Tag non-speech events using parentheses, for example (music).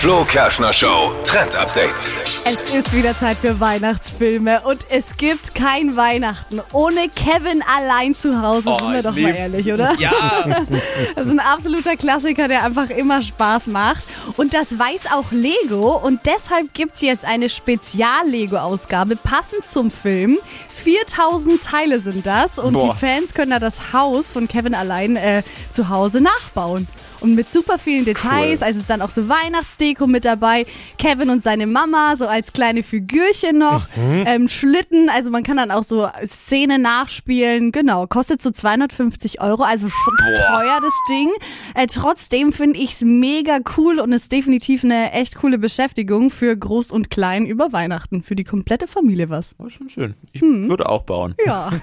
Flo Kerschner Show Trend Update. Es ist wieder Zeit für Weihnachtsfilme und es gibt kein Weihnachten ohne Kevin allein zu Hause. Oh, sind wir ich doch mal lieb's. ehrlich, oder? Ja, (laughs) Das ist ein absoluter Klassiker, der einfach immer Spaß macht. Und das weiß auch Lego und deshalb gibt es jetzt eine Spezial-Lego-Ausgabe passend zum Film. 4000 Teile sind das und Boah. die Fans können da das Haus von Kevin allein äh, zu Hause nachbauen. Und mit super vielen Details, Cool. also ist dann auch so Weihnachtsdeko mit dabei. Kevin und seine Mama, so als kleine Figürchen noch. Mhm. Ähm, Schlitten, also man kann dann auch so Szenen nachspielen. Genau, kostet so 250 Euro, also schon teuer das Ding. Äh, trotzdem finde ich es mega cool und ist definitiv eine echt coole Beschäftigung für Groß und Klein über Weihnachten. Für die komplette Familie was. war schon schön. Ich würde auch bauen. Ja. (laughs)